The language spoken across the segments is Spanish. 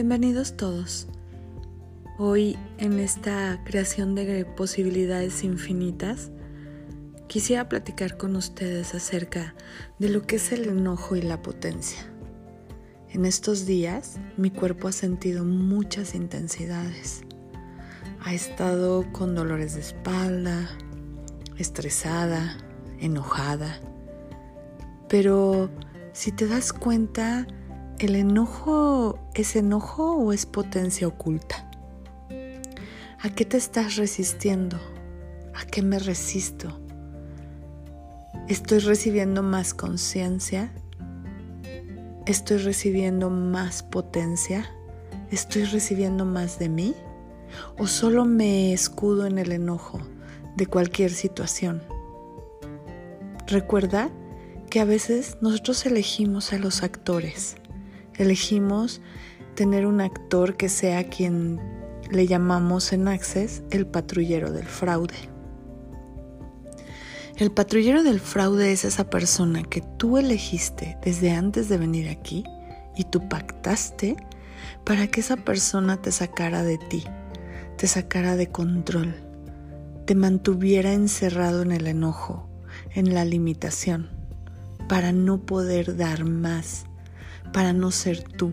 Bienvenidos todos. Hoy en esta creación de posibilidades infinitas, quisiera platicar con ustedes acerca de lo que es el enojo y la potencia. En estos días mi cuerpo ha sentido muchas intensidades. Ha estado con dolores de espalda, estresada, enojada. Pero si te das cuenta, ¿El enojo es enojo o es potencia oculta? ¿A qué te estás resistiendo? ¿A qué me resisto? ¿Estoy recibiendo más conciencia? ¿Estoy recibiendo más potencia? ¿Estoy recibiendo más de mí? ¿O solo me escudo en el enojo de cualquier situación? Recuerda que a veces nosotros elegimos a los actores elegimos tener un actor que sea quien le llamamos en Access el patrullero del fraude. El patrullero del fraude es esa persona que tú elegiste desde antes de venir aquí y tú pactaste para que esa persona te sacara de ti, te sacara de control, te mantuviera encerrado en el enojo, en la limitación, para no poder dar más, para no ser tú.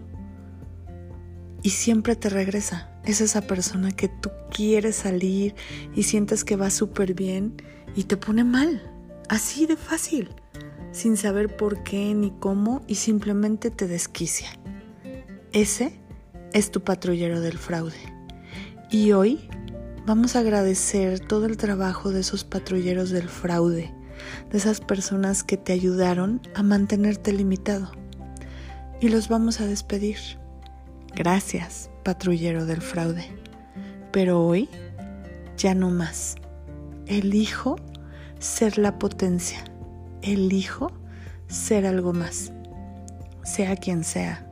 Y siempre te regresa. Es esa persona que tú quieres salir y sientes que va súper bien y te pone mal. Así de fácil. Sin saber por qué ni cómo y simplemente te desquicia. Ese es tu patrullero del fraude. Y hoy vamos a agradecer todo el trabajo de esos patrulleros del fraude, de esas personas que te ayudaron a mantenerte limitado y los vamos a despedir. Gracias, patrullero del fraude. Pero hoy ya no más. Elijo ser la potencia. Elijo ser algo más. Sea quien sea.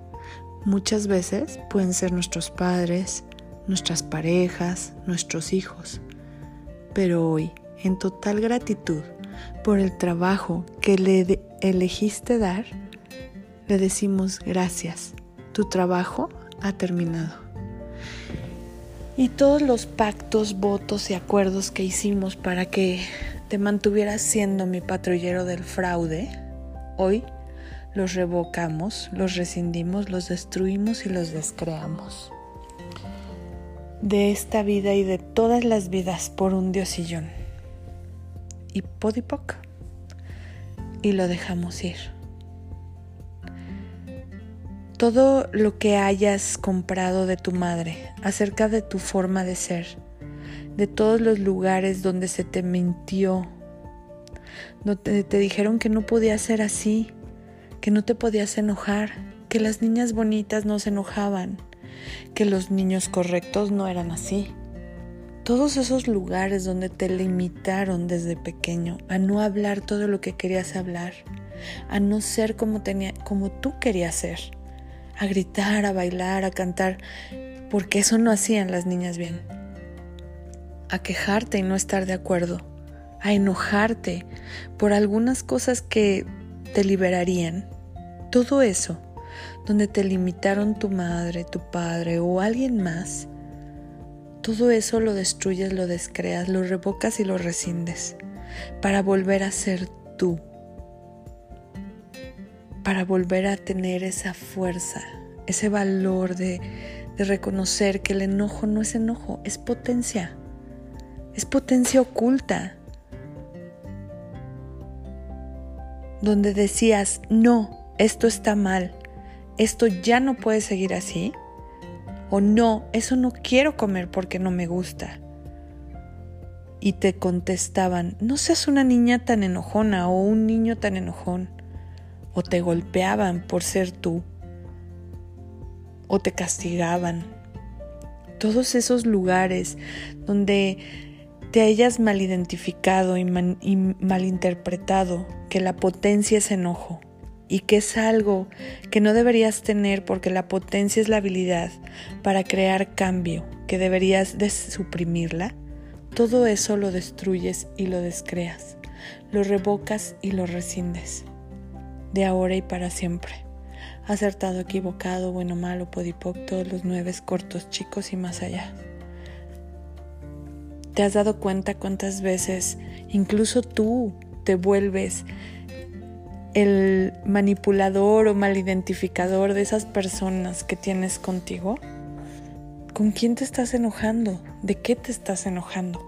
Muchas veces pueden ser nuestros padres, nuestras parejas, nuestros hijos. Pero hoy, en total gratitud por el trabajo que le elegiste dar, le decimos gracias, tu trabajo ha terminado. Y todos los pactos, votos y acuerdos que hicimos para que te mantuvieras siendo mi patrullero del fraude, hoy los revocamos, los rescindimos, los destruimos y los descreamos. De esta vida y de todas las vidas por un diosillón. Y podipoc. Y lo dejamos ir todo lo que hayas comprado de tu madre, acerca de tu forma de ser, de todos los lugares donde se te mintió, donde te dijeron que no podías ser así, que no te podías enojar, que las niñas bonitas no se enojaban, que los niños correctos no eran así. Todos esos lugares donde te limitaron desde pequeño a no hablar todo lo que querías hablar, a no ser como, tenía, como tú querías ser a gritar, a bailar, a cantar, porque eso no hacían las niñas bien. A quejarte y no estar de acuerdo, a enojarte por algunas cosas que te liberarían. Todo eso, donde te limitaron tu madre, tu padre o alguien más, todo eso lo destruyes, lo descreas, lo revocas y lo rescindes para volver a ser tú para volver a tener esa fuerza, ese valor de, reconocer que el enojo no es enojo, es potencia, es potencia oculta. Donde decías, no, esto está mal, esto ya no puede seguir así, o no, eso no quiero comer porque no me gusta. Y te contestaban, no seas una niña tan enojona o un niño tan enojón o te golpeaban por ser tú, o te castigaban. Todos esos lugares donde te hayas mal identificado y, malinterpretado que la potencia es enojo y que es algo que no deberías tener porque la potencia es la habilidad para crear cambio, que deberías de suprimirla, todo eso lo destruyes y lo descreas, lo revocas y lo rescindes de ahora y para siempre. acertado, equivocado, bueno, malo, podipoc, todos los nueve cortos, chicos y más allá. ¿Te has dado cuenta cuántas veces incluso tú te vuelves el manipulador o malidentificador de esas personas que tienes contigo? ¿Con quién te estás enojando? ¿De qué te estás enojando?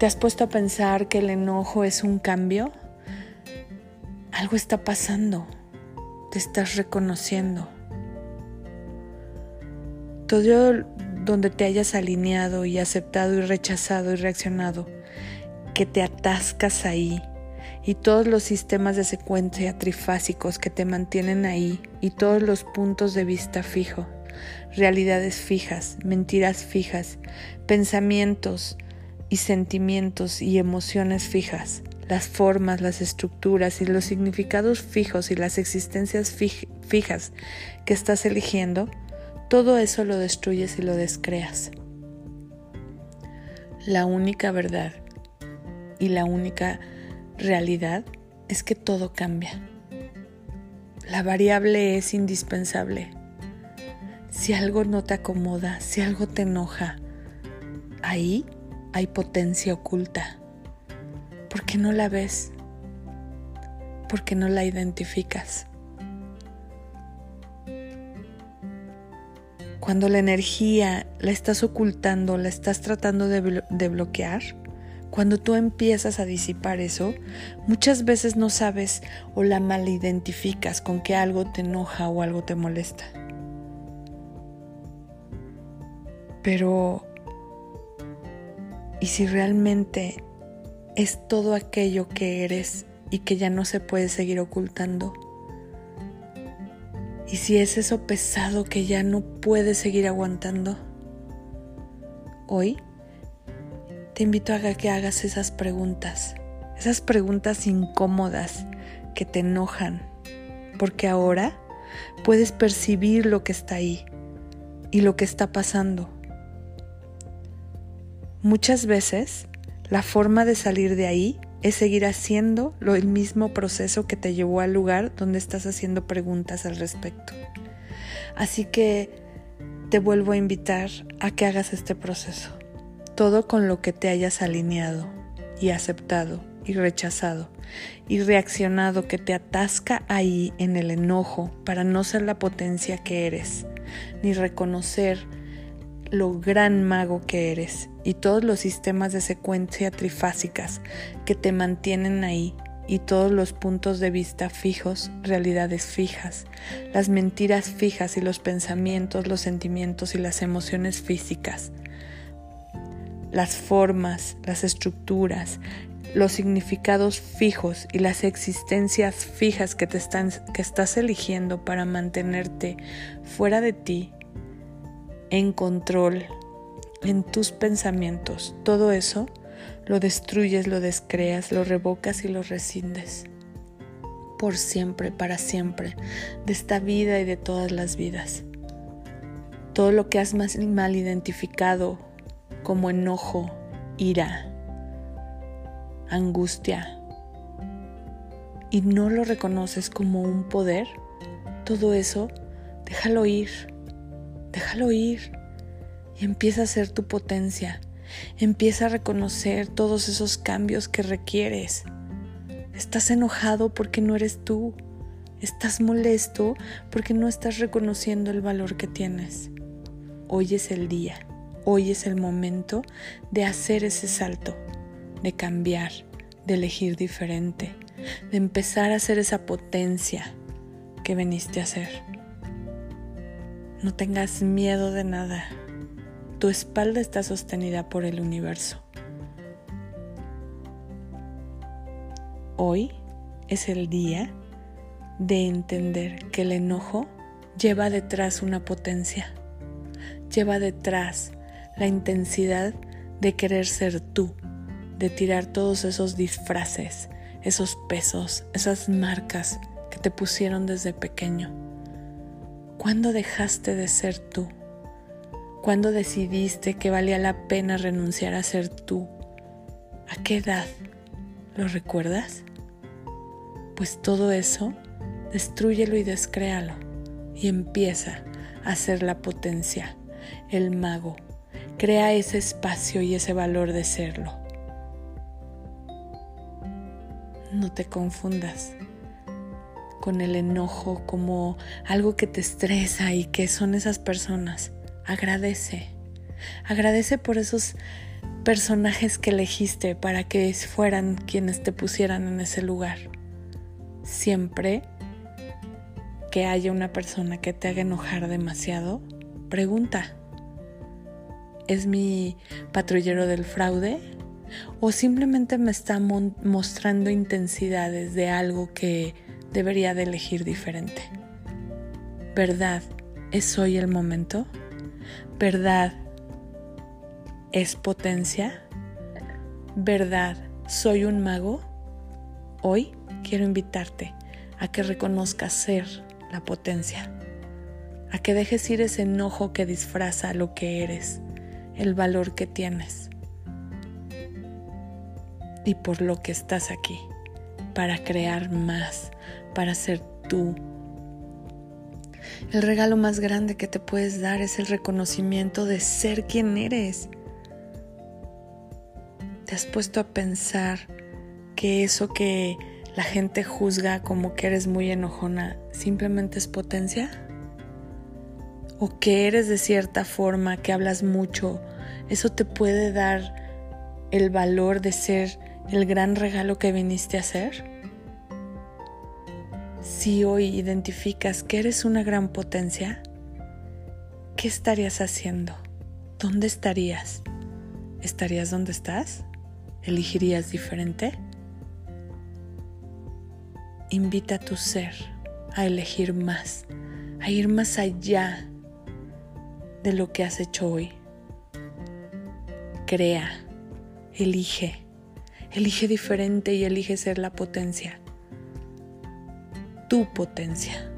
¿Te has puesto a pensar que el enojo es un cambio? Algo está pasando. Te estás reconociendo. Todo donde te hayas alineado y aceptado y rechazado y reaccionado, que te atascas ahí y todos los sistemas de secuencia trifásicos que te mantienen ahí y todos los puntos de vista fijos, realidades fijas, mentiras fijas, pensamientos y sentimientos y emociones fijas, las formas, las estructuras y los significados fijos y las existencias fijas que estás eligiendo, todo eso lo destruyes y lo descreas. La única verdad y la única realidad es que todo cambia. La variable es indispensable. Si algo no te acomoda, si algo te enoja, ahí hay potencia oculta. ¿Por qué no la ves? ¿Por qué no la identificas? Cuando la energía la estás ocultando, la estás tratando de, de bloquear, cuando tú empiezas a disipar eso, muchas veces no sabes o la identificas con que algo te enoja o algo te molesta. Pero, ¿y si realmente es todo aquello que eres y que ya no se puede seguir ocultando? ¿Y si es eso pesado que ya no puedes seguir aguantando? Hoy te invito a que hagas esas preguntas, esas preguntas incómodas que te enojan, porque ahora puedes percibir lo que está ahí y lo que está pasando. Muchas veces la forma de salir de ahí es seguir haciendo lo, el mismo proceso que te llevó al lugar donde estás haciendo preguntas al respecto. Así que te vuelvo a invitar a que hagas este proceso todo con lo que te hayas alineado y aceptado y rechazado y reaccionado que te atasca ahí en el enojo para no ser la potencia que eres, ni reconocer lo gran mago que eres y todos los sistemas de secuencia trifásicas que te mantienen ahí y todos los puntos de vista fijos, realidades fijas, las mentiras fijas y los pensamientos, los sentimientos y las emociones físicas las formas, las estructuras, los significados fijos y las existencias fijas que, te están, que estás eligiendo para mantenerte fuera de ti, en control, en tus pensamientos, todo eso lo destruyes, lo descreas, lo revocas y lo rescindes. Por siempre, para siempre, de esta vida y de todas las vidas. Todo lo que has mal identificado como enojo, ira, angustia, y no lo reconoces como un poder, todo eso, déjalo ir, déjalo ir y empieza a ser tu potencia. Empieza a reconocer todos esos cambios que requieres. Estás enojado porque no eres tú. Estás molesto porque no estás reconociendo el valor que tienes. Hoy es el día. Hoy es el momento de hacer ese salto, de cambiar, de elegir diferente, de empezar a ser esa potencia que veniste a ser. No tengas miedo de nada. Tu espalda está sostenida por el universo. Hoy es el día de entender que el enojo lleva detrás una potencia, lleva detrás la intensidad de querer ser tú, de tirar todos esos disfraces, esos pesos, esas marcas que te pusieron desde pequeño. ¿Cuándo dejaste de ser tú? ¿Cuándo decidiste que valía la pena renunciar a ser tú? ¿A qué edad? ¿Lo recuerdas? Pues todo eso destruyelo y descréalo y empieza a ser la potencia, el mago. Crea ese espacio y ese valor de serlo. No te confundas con el enojo como algo que te estresa y que son esas personas. Agradece. Agradece por esos personajes que elegiste para que fueran quienes te pusieran en ese lugar. Siempre que haya una persona que te haga enojar demasiado, pregunta, ¿es mi patrullero del fraude? ¿O simplemente me está mostrando intensidades de algo que debería de elegir diferente? ¿Verdad? ¿Es hoy el momento? ¿Verdad? ¿Es potencia? ¿Verdad? ¿Soy un mago? Hoy quiero invitarte a que reconozcas ser la potencia, a que dejes ir ese enojo que disfraza lo que eres, el valor que tienes y por lo que estás aquí, para crear más, para ser tú. El regalo más grande que te puedes dar es el reconocimiento de ser quien eres. ¿Te has puesto a pensar que eso que la gente juzga como que eres muy enojona simplemente es potencia? ¿O que eres de cierta forma, que hablas mucho? ¿Eso te puede dar el valor de ser el gran regalo que viniste a hacer? Si hoy identificas que eres una gran potencia, ¿qué estarías haciendo? ¿Dónde estarías? ¿Estarías donde estás? ¿Elegirías diferente? Invita a tu ser a elegir más, a ir más allá de lo que has hecho hoy. Crea, elige, elige diferente y elige ser la potencia, tu potencia.